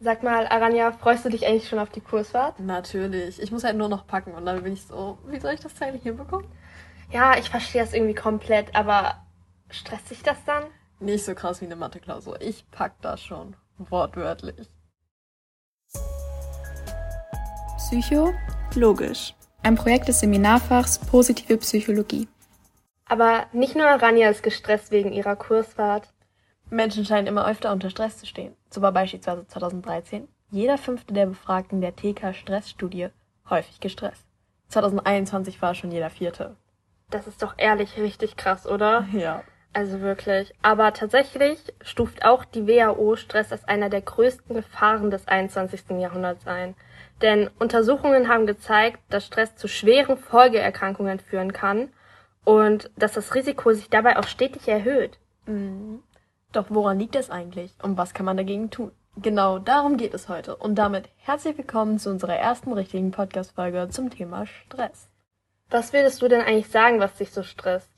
Sag mal, Aranja, freust du dich eigentlich schon auf die Kursfahrt? Natürlich. Ich muss halt nur noch packen und dann bin ich so, wie soll ich das eigentlich hinbekommen? Ja, ich verstehe das irgendwie komplett, aber stresst sich das dann? Nicht so krass wie eine Mathe-Klausur. Ich pack das schon. Wortwörtlich. Psycho logisch. Ein Projekt des Seminarfachs Positive Psychologie. Aber nicht nur Aranja ist gestresst wegen ihrer Kursfahrt. Menschen scheinen immer öfter unter Stress zu stehen. So war beispielsweise 2013 jeder fünfte der Befragten der TK-Stressstudie häufig gestresst. 2021 war schon jeder vierte. Das ist doch ehrlich richtig krass, oder? Ja. Also wirklich. Aber tatsächlich stuft auch die WHO Stress als einer der größten Gefahren des 21. Jahrhunderts ein. Denn Untersuchungen haben gezeigt, dass Stress zu schweren Folgeerkrankungen führen kann und dass das Risiko sich dabei auch stetig erhöht. Mhm. Doch woran liegt es eigentlich und was kann man dagegen tun? Genau darum geht es heute und damit herzlich willkommen zu unserer ersten richtigen Podcast-Folge zum Thema Stress. Was würdest du denn eigentlich sagen, was dich so stresst?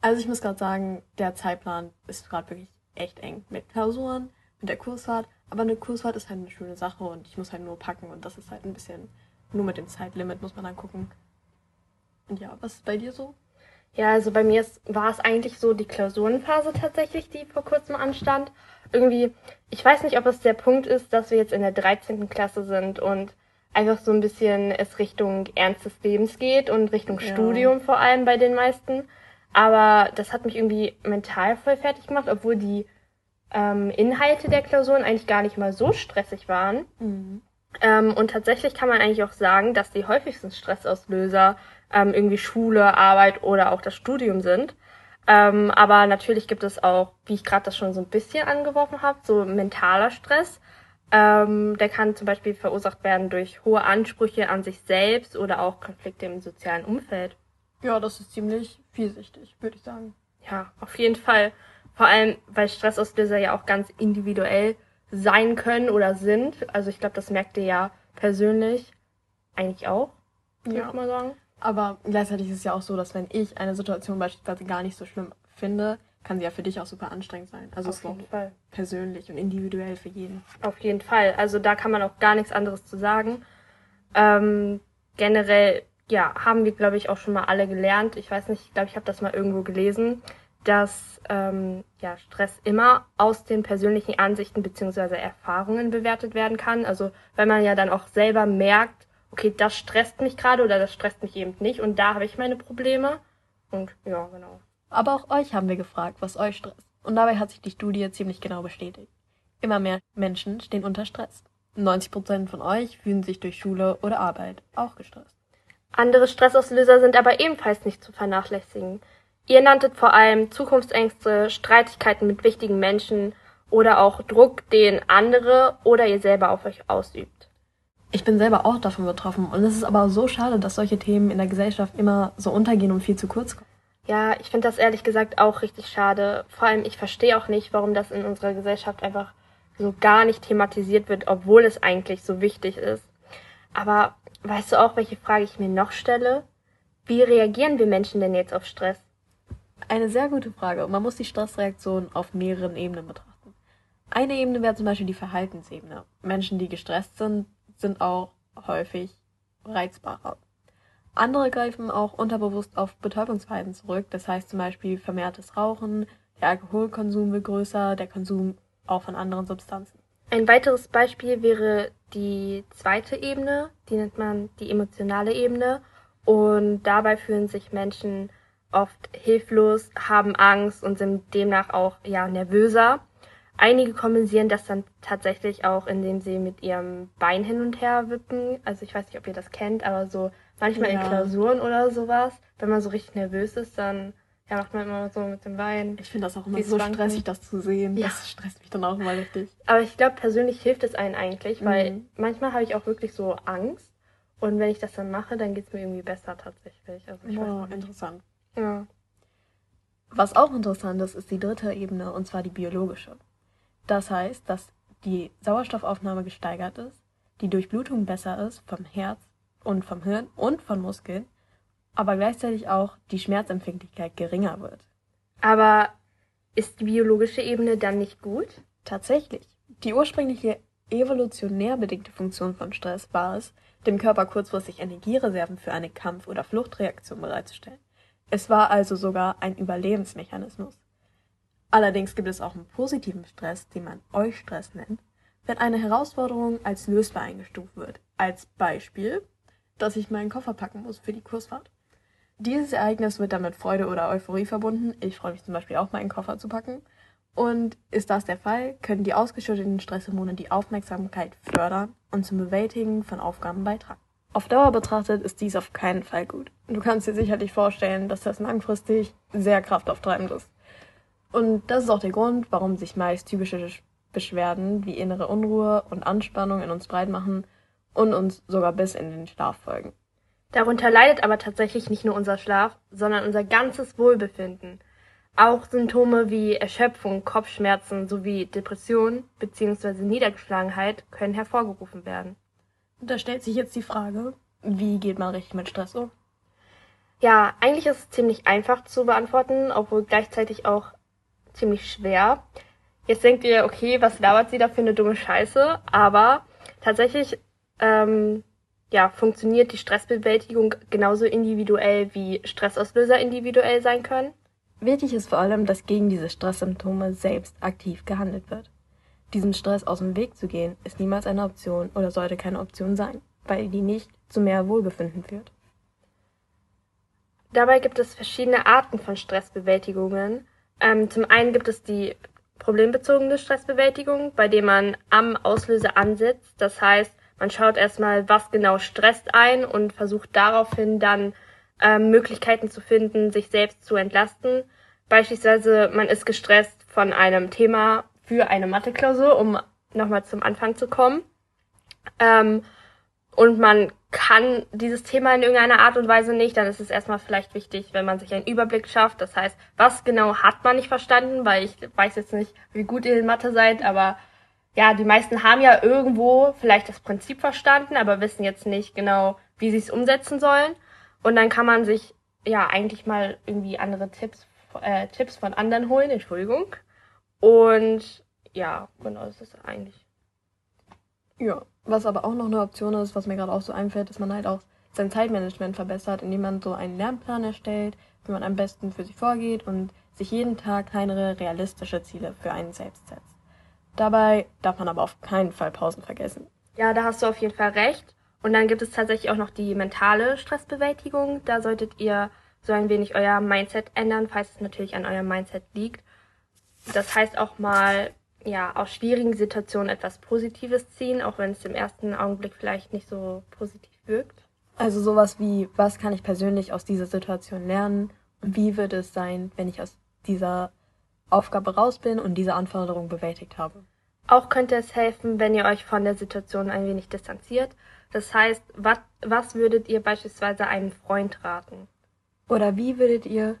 Also ich muss gerade sagen, der Zeitplan ist gerade wirklich echt eng mit Klausuren, mit der Kursfahrt, aber eine Kursfahrt ist halt eine schöne Sache und ich muss halt nur packen und das ist halt ein bisschen, nur mit dem Zeitlimit muss man dann gucken. Und ja, was ist bei dir so? Ja, also bei mir ist, war es eigentlich so die Klausurenphase tatsächlich, die vor kurzem anstand. Irgendwie, ich weiß nicht, ob es der Punkt ist, dass wir jetzt in der 13. Klasse sind und einfach so ein bisschen es Richtung ernstes Lebens geht und Richtung Ja. Studium vor allem bei den meisten. Aber das hat mich irgendwie mental voll fertig gemacht, obwohl die ähm, Inhalte der Klausuren eigentlich gar nicht mal so stressig waren. Ähm, und tatsächlich kann man eigentlich auch sagen, dass die häufigsten Stressauslöser ähm, irgendwie Schule, Arbeit oder auch das Studium sind. Ähm, aber natürlich gibt es auch, wie ich gerade das schon so ein bisschen angeworfen habe, so mentaler Stress. Ähm, der kann zum Beispiel verursacht werden durch hohe Ansprüche an sich selbst oder auch Konflikte im sozialen Umfeld. Ja, das ist ziemlich vielschichtig, würde ich sagen. Ja, auf jeden Fall. Vor allem, weil Stressauslöser ja auch ganz individuell sein können oder sind. Also ich glaube, das merkt ihr ja persönlich eigentlich auch, würde Ja. ich mal sagen. Aber gleichzeitig ist es ja auch so, dass wenn ich eine Situation beispielsweise gar nicht so schlimm finde, kann sie ja für dich auch super anstrengend sein. Also es ist auch Fall. persönlich und individuell für jeden. Auf jeden Fall. Also da kann man auch gar nichts anderes zu sagen. Ähm, generell, ja, haben wir, glaube ich, auch schon mal alle gelernt. Ich weiß nicht, ich glaube, ich habe das mal irgendwo gelesen, dass ähm, ja, Stress immer aus den persönlichen Ansichten beziehungsweise Erfahrungen bewertet werden kann. Also wenn man ja dann auch selber merkt, okay, das stresst mich gerade oder das stresst mich eben nicht und da habe ich meine Probleme. Und ja, genau. Aber auch euch haben wir gefragt, was euch stresst. Und dabei hat sich die Studie ziemlich genau bestätigt. Immer mehr Menschen stehen unter Stress. 90% von euch fühlen sich durch Schule oder Arbeit auch gestresst. Andere Stressauslöser sind aber ebenfalls nicht zu vernachlässigen. Ihr nanntet vor allem Zukunftsängste, Streitigkeiten mit wichtigen Menschen oder auch Druck, den andere oder ihr selber auf euch ausübt. Ich bin selber auch davon betroffen und es ist aber so schade, dass solche Themen in der Gesellschaft immer so untergehen und viel zu kurz kommen. Ja, ich finde das ehrlich gesagt auch richtig schade. Vor allem, ich verstehe auch nicht, warum das in unserer Gesellschaft einfach so gar nicht thematisiert wird, obwohl es eigentlich so wichtig ist. Aber weißt du auch, welche Frage ich mir noch stelle? Wie reagieren wir Menschen denn jetzt auf Stress? Eine sehr gute Frage. Man muss die Stressreaktion auf mehreren Ebenen betrachten. Eine Ebene wäre zum Beispiel die Verhaltensebene. Menschen, die gestresst sind, sind auch häufig reizbarer. Andere greifen auch unterbewusst auf Betäubungsverhalten zurück. Das heißt zum Beispiel vermehrtes Rauchen, der Alkoholkonsum wird größer, der Konsum auch von anderen Substanzen. Ein weiteres Beispiel wäre die zweite Ebene, die nennt man die emotionale Ebene. Und dabei fühlen sich Menschen oft hilflos, haben Angst und sind demnach auch ja nervöser. Einige kompensieren das dann tatsächlich auch, indem sie mit ihrem Bein hin und her wippen. Also ich weiß nicht, ob ihr das kennt, aber so manchmal in Ja. Klausuren oder sowas, wenn man so richtig nervös ist, dann ja, macht man immer so mit dem Bein. Ich finde das auch immer so Schwanken. stressig, das zu sehen. Ja. Das stresst mich dann auch immer richtig. Aber ich glaube, persönlich hilft es einen eigentlich, weil Mhm. manchmal habe ich auch wirklich so Angst. Und wenn ich das dann mache, dann geht es mir irgendwie besser tatsächlich. Also ich Wow, weiß nicht. interessant. Ja. Was auch interessant ist, ist die dritte Ebene, und zwar die biologische. Das heißt, dass die Sauerstoffaufnahme gesteigert ist, die Durchblutung besser ist vom Herz und vom Hirn und von Muskeln, aber gleichzeitig auch die Schmerzempfindlichkeit geringer wird. Aber ist die biologische Ebene dann nicht gut? Tatsächlich. Die ursprüngliche evolutionär bedingte Funktion von Stress war es, dem Körper kurzfristig Energiereserven für eine Kampf- oder Fluchtreaktion bereitzustellen. Es war also sogar ein Überlebensmechanismus. Allerdings gibt es auch einen positiven Stress, den man Eustress nennt, wenn eine Herausforderung als lösbar eingestuft wird. Als Beispiel, dass ich meinen Koffer packen muss für die Kursfahrt. Dieses Ereignis wird dann mit Freude oder Euphorie verbunden. Ich freue mich zum Beispiel auch, meinen Koffer zu packen. Und ist das der Fall, können die ausgeschütteten Stresshormone die Aufmerksamkeit fördern und zum Bewältigen von Aufgaben beitragen. Auf Dauer betrachtet ist dies auf keinen Fall gut. Du kannst dir sicherlich vorstellen, dass das langfristig sehr kraftauftreibend ist. Und das ist auch der Grund, warum sich meist typische Beschwerden wie innere Unruhe und Anspannung in uns breit machen und uns sogar bis in den Schlaf folgen. Darunter leidet aber tatsächlich nicht nur unser Schlaf, sondern unser ganzes Wohlbefinden. Auch Symptome wie Erschöpfung, Kopfschmerzen sowie Depression bzw. Niedergeschlagenheit können hervorgerufen werden. Da stellt sich jetzt die Frage, wie geht man richtig mit Stress um? Ja, eigentlich ist es ziemlich einfach zu beantworten, obwohl gleichzeitig auch ziemlich schwer. Jetzt denkt ihr, okay, was labert sie da für eine dumme Scheiße? Aber tatsächlich ähm, ja, funktioniert die Stressbewältigung genauso individuell wie Stressauslöser individuell sein können. Wichtig ist vor allem, dass gegen diese Stresssymptome selbst aktiv gehandelt wird. Diesem Stress aus dem Weg zu gehen, ist niemals eine Option oder sollte keine Option sein, weil die nicht zu mehr Wohlbefinden führt. Dabei gibt es verschiedene Arten von Stressbewältigungen. Ähm, zum einen gibt es die problembezogene Stressbewältigung, bei dem man am Auslöser ansetzt. Das heißt, man schaut erstmal, was genau stresst ein und versucht daraufhin dann ähm, Möglichkeiten zu finden, sich selbst zu entlasten. Beispielsweise, man ist gestresst von einem Thema für eine Matheklausur, um nochmal zum Anfang zu kommen. Ähm, und man kann dieses Thema in irgendeiner Art und Weise nicht, dann ist es erstmal vielleicht wichtig, wenn man sich einen Überblick schafft. Das heißt, was genau hat man nicht verstanden, weil ich weiß jetzt nicht, wie gut ihr in Mathe seid, aber ja, die meisten haben ja irgendwo vielleicht das Prinzip verstanden, aber wissen jetzt nicht genau, wie sie es umsetzen sollen. Und dann kann man sich ja eigentlich mal irgendwie andere Tipps, äh, Tipps von anderen holen, Entschuldigung. Und ja, genau, das ist eigentlich. Ja, was aber auch noch eine Option ist, was mir gerade auch so einfällt, dass man halt auch sein Zeitmanagement verbessert, indem man so einen Lernplan erstellt, wie man am besten für sich vorgeht und sich jeden Tag kleinere realistische Ziele für einen selbst setzt. Dabei darf man aber auf keinen Fall Pausen vergessen. Ja, da hast du auf jeden Fall recht. Und dann gibt es tatsächlich auch noch die mentale Stressbewältigung. Da solltet ihr so ein wenig euer Mindset ändern, falls es natürlich an eurem Mindset liegt. Das heißt auch mal, ja, aus schwierigen Situationen etwas Positives ziehen, auch wenn es im ersten Augenblick vielleicht nicht so positiv wirkt. Also sowas wie, was kann ich persönlich aus dieser Situation lernen und wie wird es sein, wenn ich aus dieser Aufgabe raus bin und diese Anforderung bewältigt habe. Auch könnte es helfen, wenn ihr euch von der Situation ein wenig distanziert. Das heißt, wat, was würdet ihr beispielsweise einem Freund raten? Oder wie würdet ihr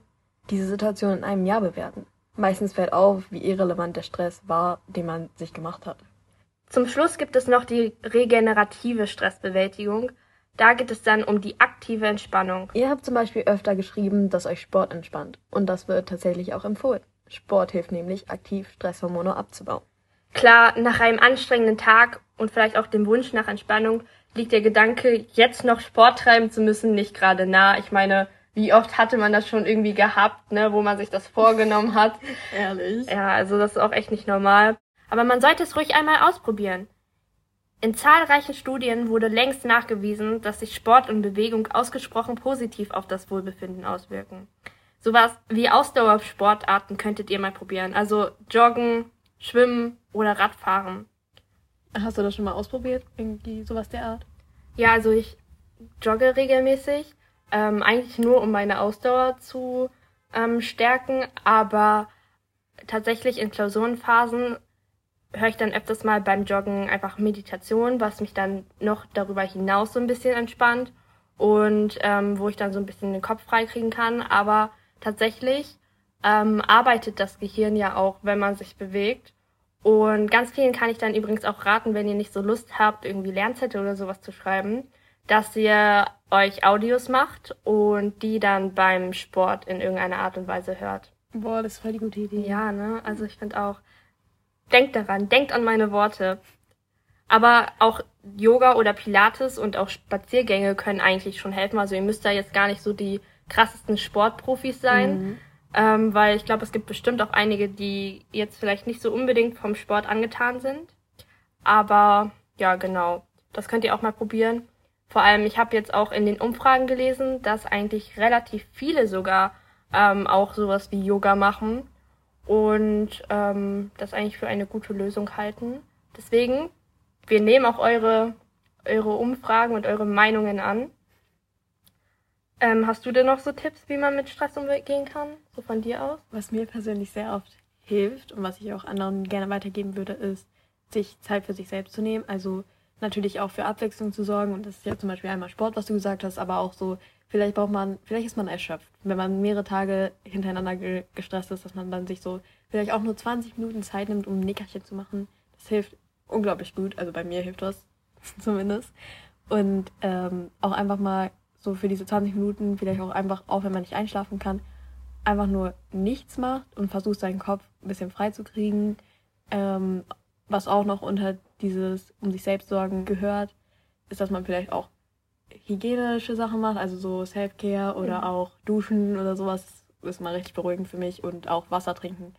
diese Situation in einem Jahr bewerten? Meistens fällt auf, wie irrelevant der Stress war, den man sich gemacht hat. Zum Schluss gibt es noch die regenerative Stressbewältigung. Da geht es dann um die aktive Entspannung. Ihr habt zum Beispiel öfter geschrieben, dass euch Sport entspannt. Und das wird tatsächlich auch empfohlen. Sport hilft nämlich, aktiv Stresshormone abzubauen. Klar, nach einem anstrengenden Tag und vielleicht auch dem Wunsch nach Entspannung liegt der Gedanke, jetzt noch Sport treiben zu müssen, nicht gerade nah. Ich meine, wie oft hatte man das schon irgendwie gehabt, ne, wo man sich das vorgenommen hat. Ehrlich? Ja, also das ist auch echt nicht normal. Aber man sollte es ruhig einmal ausprobieren. In zahlreichen Studien wurde längst nachgewiesen, dass sich Sport und Bewegung ausgesprochen positiv auf das Wohlbefinden auswirken. Sowas wie Ausdauersportarten könntet ihr mal probieren. Also Joggen, Schwimmen oder Radfahren. Hast du das schon mal ausprobiert? Irgendwie sowas der Art? Ja, also ich jogge regelmäßig. Ähm, eigentlich nur, um meine Ausdauer zu ähm, stärken. Aber tatsächlich in Klausurenphasen höre ich dann öfters mal beim Joggen einfach Meditation, was mich dann noch darüber hinaus so ein bisschen entspannt und ähm, wo ich dann so ein bisschen den Kopf freikriegen kann. Aber tatsächlich ähm, arbeitet das Gehirn ja auch, wenn man sich bewegt. Und ganz vielen kann ich dann übrigens auch raten, wenn ihr nicht so Lust habt, irgendwie Lernzettel oder sowas zu schreiben, dass ihr euch Audios macht und die dann beim Sport in irgendeiner Art und Weise hört. Boah, das ist voll die gute Idee. Ja, ne? Also ich finde auch, denkt daran, denkt an meine Worte. Aber auch Yoga oder Pilates und auch Spaziergänge können eigentlich schon helfen. Also ihr müsst da jetzt gar nicht so die krassesten Sportprofis sein. Mhm. Ähm, weil ich glaube, es gibt bestimmt auch einige, die jetzt vielleicht nicht so unbedingt vom Sport angetan sind. Aber ja, genau. Das könnt ihr auch mal probieren. Vor allem, ich habe jetzt auch in den Umfragen gelesen, dass eigentlich relativ viele sogar ähm, auch sowas wie Yoga machen und ähm, das eigentlich für eine gute Lösung halten. Deswegen, wir nehmen auch eure, eure Umfragen und eure Meinungen an. Ähm, hast du denn noch so Tipps, wie man mit Stress umgehen kann? So von dir aus? Was mir persönlich sehr oft hilft und was ich auch anderen gerne weitergeben würde, ist, sich Zeit für sich selbst zu nehmen. Also natürlich auch für Abwechslung zu sorgen. Und das ist ja zum Beispiel einmal Sport, was du gesagt hast, aber auch so, vielleicht braucht man, vielleicht ist man erschöpft. Wenn man mehrere Tage hintereinander ge gestresst ist, dass man dann sich so vielleicht auch nur 20 Minuten Zeit nimmt, um ein Nickerchen zu machen. Das hilft unglaublich gut. Also bei mir hilft das zumindest. Und ähm, auch einfach mal so für diese 20 Minuten, vielleicht auch einfach, auch wenn man nicht einschlafen kann, einfach nur nichts macht und versucht seinen Kopf ein bisschen frei zu kriegen. Ähm, was auch noch unter dieses um sich selbst sorgen gehört, ist, dass man vielleicht auch hygienische Sachen macht, also so Self-Care oder mhm. auch Duschen oder sowas ist mal richtig beruhigend für mich und auch Wasser trinken.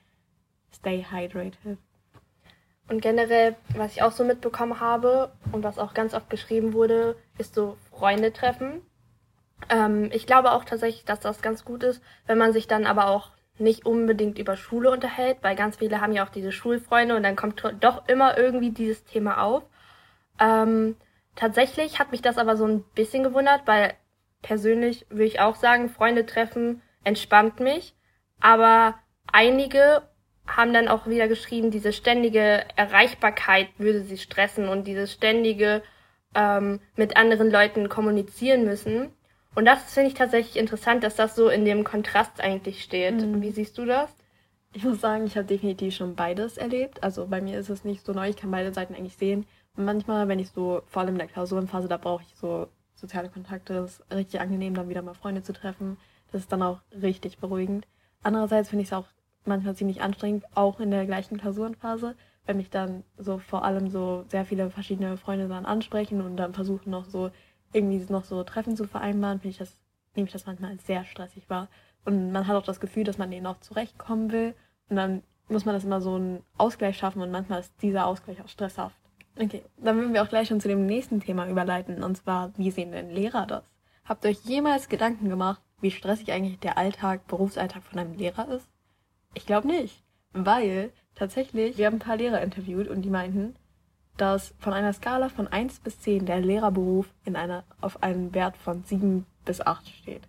Stay hydrated. Und generell, was ich auch so mitbekommen habe und was auch ganz oft geschrieben wurde, ist so Freunde treffen. Ähm, ich glaube auch tatsächlich, dass das ganz gut ist, wenn man sich dann aber auch nicht unbedingt über Schule unterhält, weil ganz viele haben ja auch diese Schulfreunde und dann kommt doch immer irgendwie dieses Thema auf. Ähm, tatsächlich hat mich das aber so ein bisschen gewundert, weil persönlich würde ich auch sagen, Freunde treffen entspannt mich, aber einige haben dann auch wieder geschrieben, diese ständige Erreichbarkeit würde sie stressen und dieses ständige ähm, mit anderen Leuten kommunizieren müssen. Und das finde ich tatsächlich interessant, dass das so in dem Kontrast eigentlich steht. Mhm. Wie siehst du das? Ich muss sagen, ich habe definitiv schon beides erlebt. Also bei mir ist es nicht so neu, ich kann beide Seiten eigentlich sehen. Und manchmal, wenn ich so, vor allem in der Klausurenphase, da brauche ich so soziale Kontakte, das ist richtig angenehm, dann wieder mal Freunde zu treffen. Das ist dann auch richtig beruhigend. Andererseits finde ich es auch manchmal ziemlich anstrengend, auch in der gleichen Klausurenphase, wenn mich dann so vor allem so sehr viele verschiedene Freunde dann ansprechen und dann versuchen noch so irgendwie noch so Treffen zu vereinbaren, finde ich das, nehme ich das manchmal sehr stressig wahr. Und man hat auch das Gefühl, dass man denen auch zurechtkommen will. Und dann muss man das immer so einen Ausgleich schaffen und manchmal ist dieser Ausgleich auch stresshaft. Okay, dann würden wir auch gleich schon zu dem nächsten Thema überleiten, und zwar, wie sehen denn Lehrer das? Habt ihr euch jemals Gedanken gemacht, wie stressig eigentlich der Alltag, Berufsalltag von einem Lehrer ist? Ich glaube nicht, weil tatsächlich, wir haben ein paar Lehrer interviewt und die meinten, dass von einer Skala von 1 bis 10 der Lehrerberuf in einer, auf einen Wert von 7 bis 8 steht.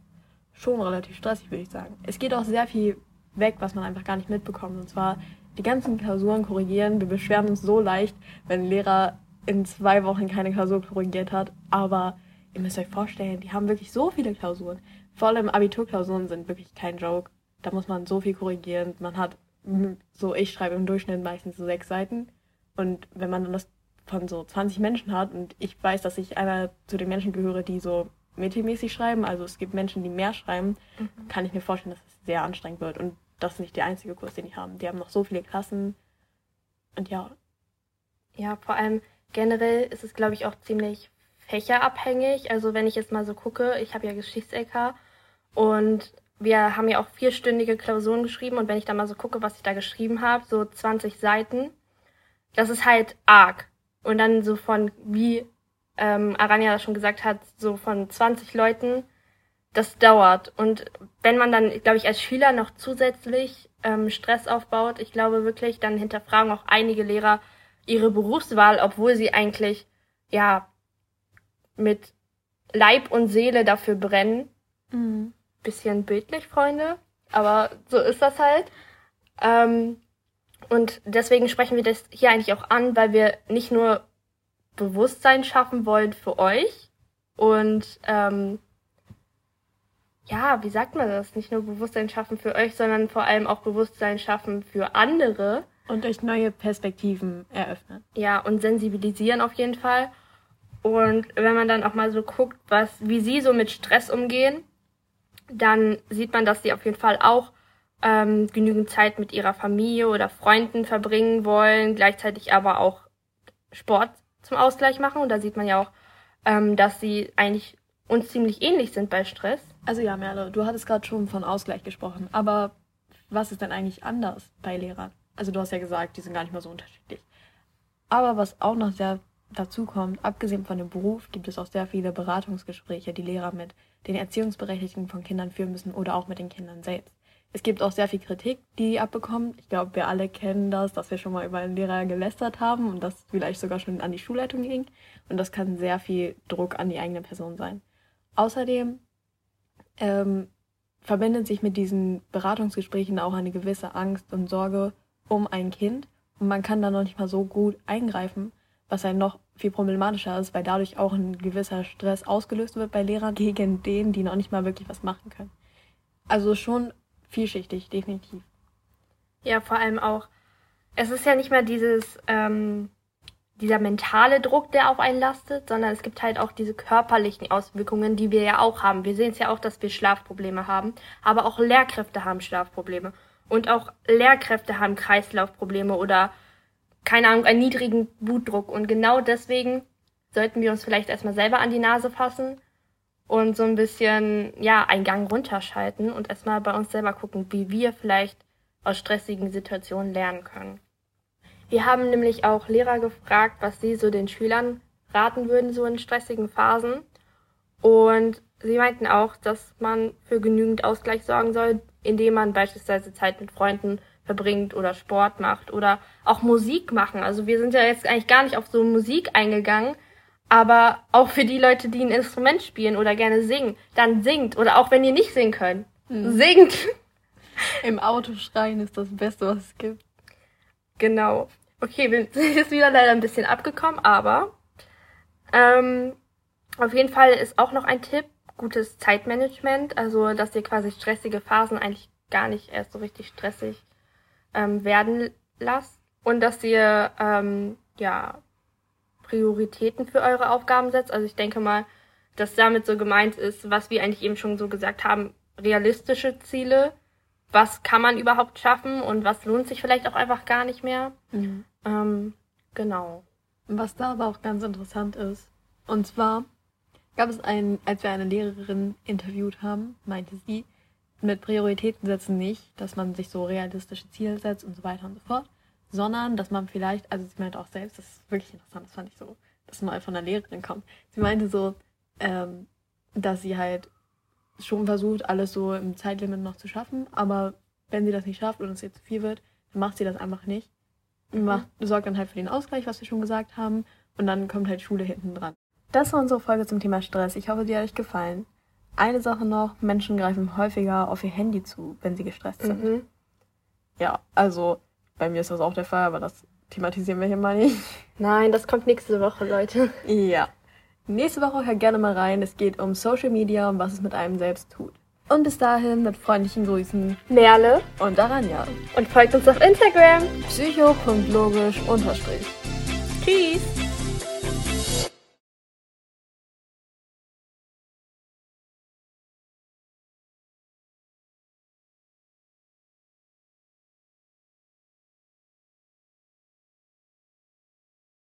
Schon relativ stressig, würde ich sagen. Es geht auch sehr viel weg, was man einfach gar nicht mitbekommt. Und zwar die ganzen Klausuren korrigieren. Wir beschweren uns so leicht, wenn ein Lehrer in zwei Wochen keine Klausur korrigiert hat. Aber ihr müsst euch vorstellen, die haben wirklich so viele Klausuren. Vor allem Abiturklausuren sind wirklich kein Joke. Da muss man so viel korrigieren. Man hat so, ich schreibe im Durchschnitt meistens so sechs Seiten. Und wenn man dann das von so 20 Menschen hat und ich weiß, dass ich einer zu den Menschen gehöre, die so mittelmäßig schreiben, also es gibt Menschen, die mehr schreiben, mhm. kann ich mir vorstellen, dass es sehr anstrengend wird. Und das ist nicht der einzige Kurs, den die haben. Die haben noch so viele Klassen. Und ja. Ja, vor allem generell ist es, glaube ich, auch ziemlich fächerabhängig. Also wenn ich jetzt mal so gucke, ich habe ja Geschichts-LK und wir haben ja auch vierstündige Klausuren geschrieben und wenn ich da mal so gucke, was ich da geschrieben habe, so 20 Seiten, das ist halt arg. Und dann so von, wie ähm, Aranya schon gesagt hat, so von 20 Leuten, das dauert. Und wenn man dann, glaube ich, als Schüler noch zusätzlich ähm, Stress aufbaut, ich glaube wirklich, dann hinterfragen auch einige Lehrer ihre Berufswahl, obwohl sie eigentlich, ja, mit Leib und Seele dafür brennen. Mhm. Bisschen bildlich, Freunde, aber so ist das halt. Ähm, und deswegen sprechen wir das hier eigentlich auch an, weil wir nicht nur Bewusstsein schaffen wollen für euch und ähm, ja, wie sagt man das? Nicht nur Bewusstsein schaffen für euch, sondern vor allem auch Bewusstsein schaffen für andere. Und euch neue Perspektiven eröffnen. Ja, und sensibilisieren auf jeden Fall. Und wenn man dann auch mal so guckt, was, wie sie so mit Stress umgehen, dann sieht man, dass sie auf jeden Fall auch ähm, genügend Zeit mit ihrer Familie oder Freunden verbringen wollen, gleichzeitig aber auch Sport zum Ausgleich machen. Und da sieht man ja auch, ähm, dass sie eigentlich uns ziemlich ähnlich sind bei Stress. Also ja, Merle, du hattest gerade schon von Ausgleich gesprochen, aber was ist denn eigentlich anders bei Lehrern? Also du hast ja gesagt, die sind gar nicht mehr so unterschiedlich. Aber was auch noch sehr dazu kommt, abgesehen von dem Beruf, gibt es auch sehr viele Beratungsgespräche, die Lehrer mit den Erziehungsberechtigten von Kindern führen müssen oder auch mit den Kindern selbst. Es gibt auch sehr viel Kritik, die die abbekommen. Ich glaube, wir alle kennen das, dass wir schon mal über einen Lehrer gelästert haben und das vielleicht sogar schon an die Schulleitung ging. Und das kann sehr viel Druck an die eigene Person sein. Außerdem ähm, verbindet sich mit diesen Beratungsgesprächen auch eine gewisse Angst und Sorge um ein Kind. Und man kann da noch nicht mal so gut eingreifen, was ein noch viel problematischer ist, weil dadurch auch ein gewisser Stress ausgelöst wird bei Lehrern gegen denen, die noch nicht mal wirklich was machen können. Also schon vielschichtig, definitiv. Ja, vor allem auch, es ist ja nicht mal dieses, ähm, dieser mentale Druck, der auf einen lastet, sondern es gibt halt auch diese körperlichen Auswirkungen, die wir ja auch haben. Wir sehen es ja auch, dass wir Schlafprobleme haben, aber auch Lehrkräfte haben Schlafprobleme. Und auch Lehrkräfte haben Kreislaufprobleme oder, keine Ahnung, einen niedrigen Blutdruck. Und genau deswegen sollten wir uns vielleicht erstmal selber an die Nase fassen und so ein bisschen, ja, einen Gang runterschalten und erstmal bei uns selber gucken, wie wir vielleicht aus stressigen Situationen lernen können. Wir haben nämlich auch Lehrer gefragt, was sie so den Schülern raten würden, so in stressigen Phasen. Und sie meinten auch, dass man für genügend Ausgleich sorgen soll, indem man beispielsweise Zeit mit Freunden verbringt oder Sport macht oder auch Musik machen. Also wir sind ja jetzt eigentlich gar nicht auf so Musik eingegangen, aber auch für die Leute, die ein Instrument spielen oder gerne singen, dann singt oder auch wenn ihr nicht singen könnt, hm. singt. Im Auto schreien ist das Beste, was es gibt. Genau. Okay, wir sind jetzt wieder leider ein bisschen abgekommen, aber ähm, auf jeden Fall ist auch noch ein Tipp, gutes Zeitmanagement, also dass ihr quasi stressige Phasen eigentlich gar nicht erst so richtig stressig ähm, werden lasst und dass ihr ähm, ja Prioritäten für eure Aufgaben setzt. Also ich denke mal, dass damit so gemeint ist, was wir eigentlich eben schon so gesagt haben, realistische Ziele. Was kann man überhaupt schaffen und was lohnt sich vielleicht auch einfach gar nicht mehr? Mhm. Ähm, genau. Was da aber auch ganz interessant ist, und zwar gab es einen, als wir eine Lehrerin interviewt haben, meinte sie, mit Prioritäten setzen nicht, dass man sich so realistische Ziele setzt und so weiter und so fort, sondern dass man vielleicht, also sie meinte auch selbst, das ist wirklich interessant, das fand ich so, dass mal von einer Lehrerin kommt. Sie meinte so, ähm, dass sie halt schon versucht, alles so im Zeitlimit noch zu schaffen, aber wenn sie das nicht schafft und es jetzt zu viel wird, dann macht sie das einfach nicht. Mhm. Macht, sorgt dann halt für den Ausgleich, was wir schon gesagt haben, und dann kommt halt Schule hinten dran. Das war unsere Folge zum Thema Stress. Ich hoffe, sie hat euch gefallen. Eine Sache noch, Menschen greifen häufiger auf ihr Handy zu, wenn sie gestresst sind. Mhm. Ja, also bei mir ist das auch der Fall, aber das thematisieren wir hier mal nicht. Nein, das kommt nächste Woche, Leute. Ja. Nächste Woche hört gerne mal rein. Es geht um Social Media und was es mit einem selbst tut. Und bis dahin mit freundlichen Grüßen Merle und Aranja. Und folgt uns auf Instagram psycho.logisch Tschüss.